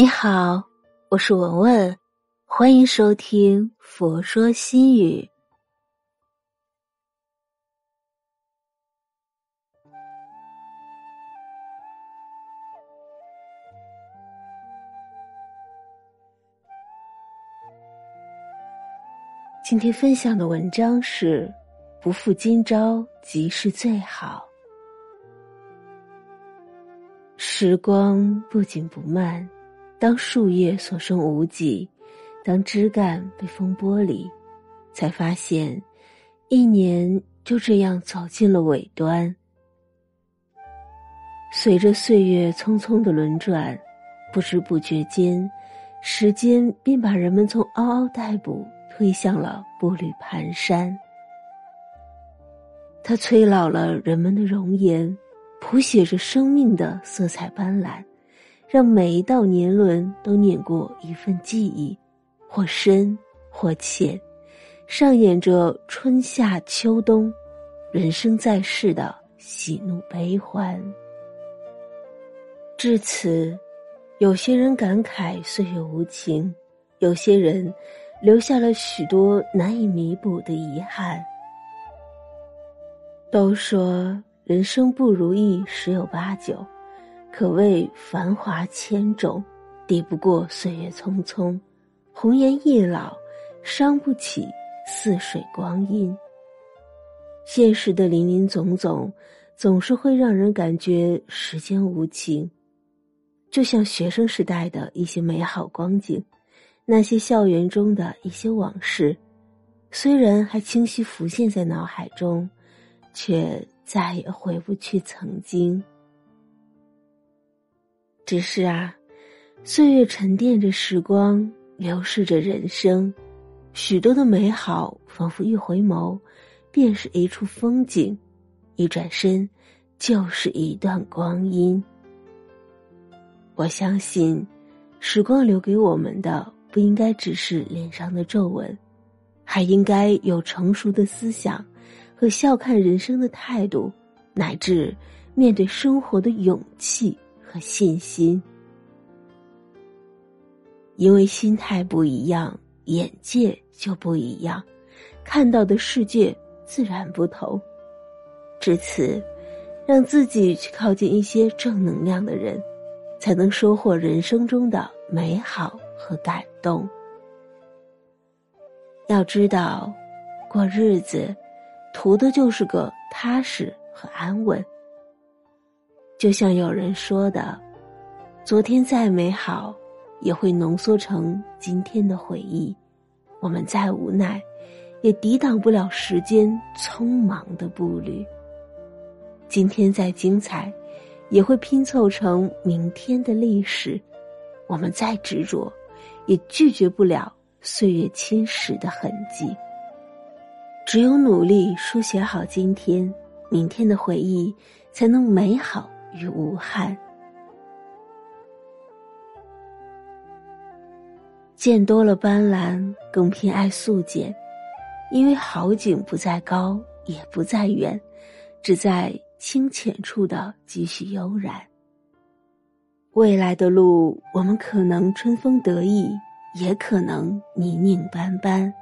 你好，我是文文，欢迎收听《佛说心语》。今天分享的文章是：不负今朝，即是最好。时光不紧不慢。当树叶所剩无几，当枝干被风剥离，才发现，一年就这样走进了尾端。随着岁月匆匆的轮转，不知不觉间，时间便把人们从嗷嗷待哺推向了步履蹒跚。它催老了人们的容颜，谱写着生命的色彩斑斓。让每一道年轮都碾过一份记忆，或深或浅，上演着春夏秋冬，人生在世的喜怒悲欢。至此，有些人感慨岁月无情，有些人留下了许多难以弥补的遗憾。都说人生不如意十有八九。可谓繁华千种，抵不过岁月匆匆。红颜易老，伤不起似水光阴。现实的林林总总，总是会让人感觉时间无情。就像学生时代的一些美好光景，那些校园中的一些往事，虽然还清晰浮现在脑海中，却再也回不去曾经。只是啊，岁月沉淀着时光，流逝着人生，许多的美好仿佛一回眸，便是一处风景；一转身，就是一段光阴。我相信，时光留给我们的不应该只是脸上的皱纹，还应该有成熟的思想和笑看人生的态度，乃至面对生活的勇气。和信心，因为心态不一样，眼界就不一样，看到的世界自然不同。至此，让自己去靠近一些正能量的人，才能收获人生中的美好和感动。要知道，过日子，图的就是个踏实和安稳。就像有人说的，昨天再美好，也会浓缩成今天的回忆；我们再无奈，也抵挡不了时间匆忙的步履。今天再精彩，也会拼凑成明天的历史；我们再执着，也拒绝不了岁月侵蚀的痕迹。只有努力书写好今天，明天的回忆才能美好。与无憾，见多了斑斓，更偏爱素简，因为好景不在高，也不在远，只在清浅处的几许悠然。未来的路，我们可能春风得意，也可能泥泞斑斑。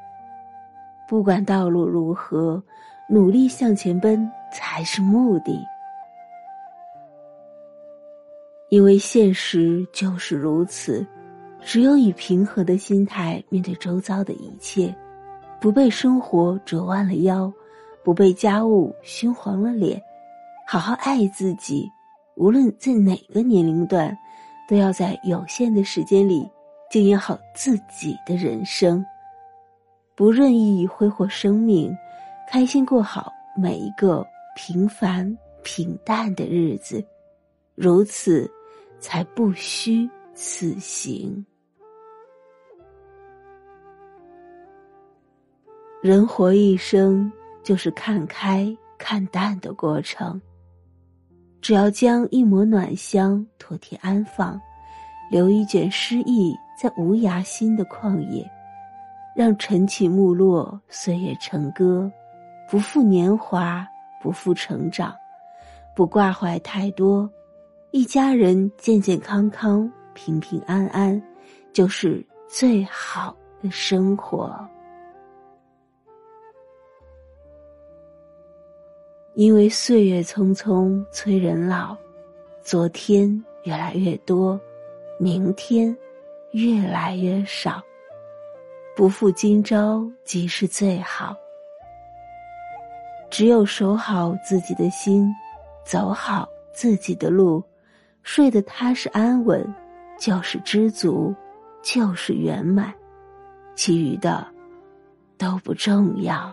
不管道路如何，努力向前奔才是目的。因为现实就是如此，只有以平和的心态面对周遭的一切，不被生活折弯了腰，不被家务熏黄了脸，好好爱自己。无论在哪个年龄段，都要在有限的时间里经营好自己的人生，不任意挥霍生命，开心过好每一个平凡平淡的日子，如此。才不虚此行。人活一生，就是看开看淡的过程。只要将一抹暖香妥帖安放，留一卷诗意在无涯心的旷野，让晨起暮落，岁月成歌，不负年华，不负成长，不挂怀太多。一家人健健康康，平平安安，就是最好的生活。因为岁月匆匆催人老，昨天越来越多，明天越来越少。不负今朝，即是最好。只有守好自己的心，走好自己的路，睡得踏实安稳，就是知足，就是圆满。其余的都不重要。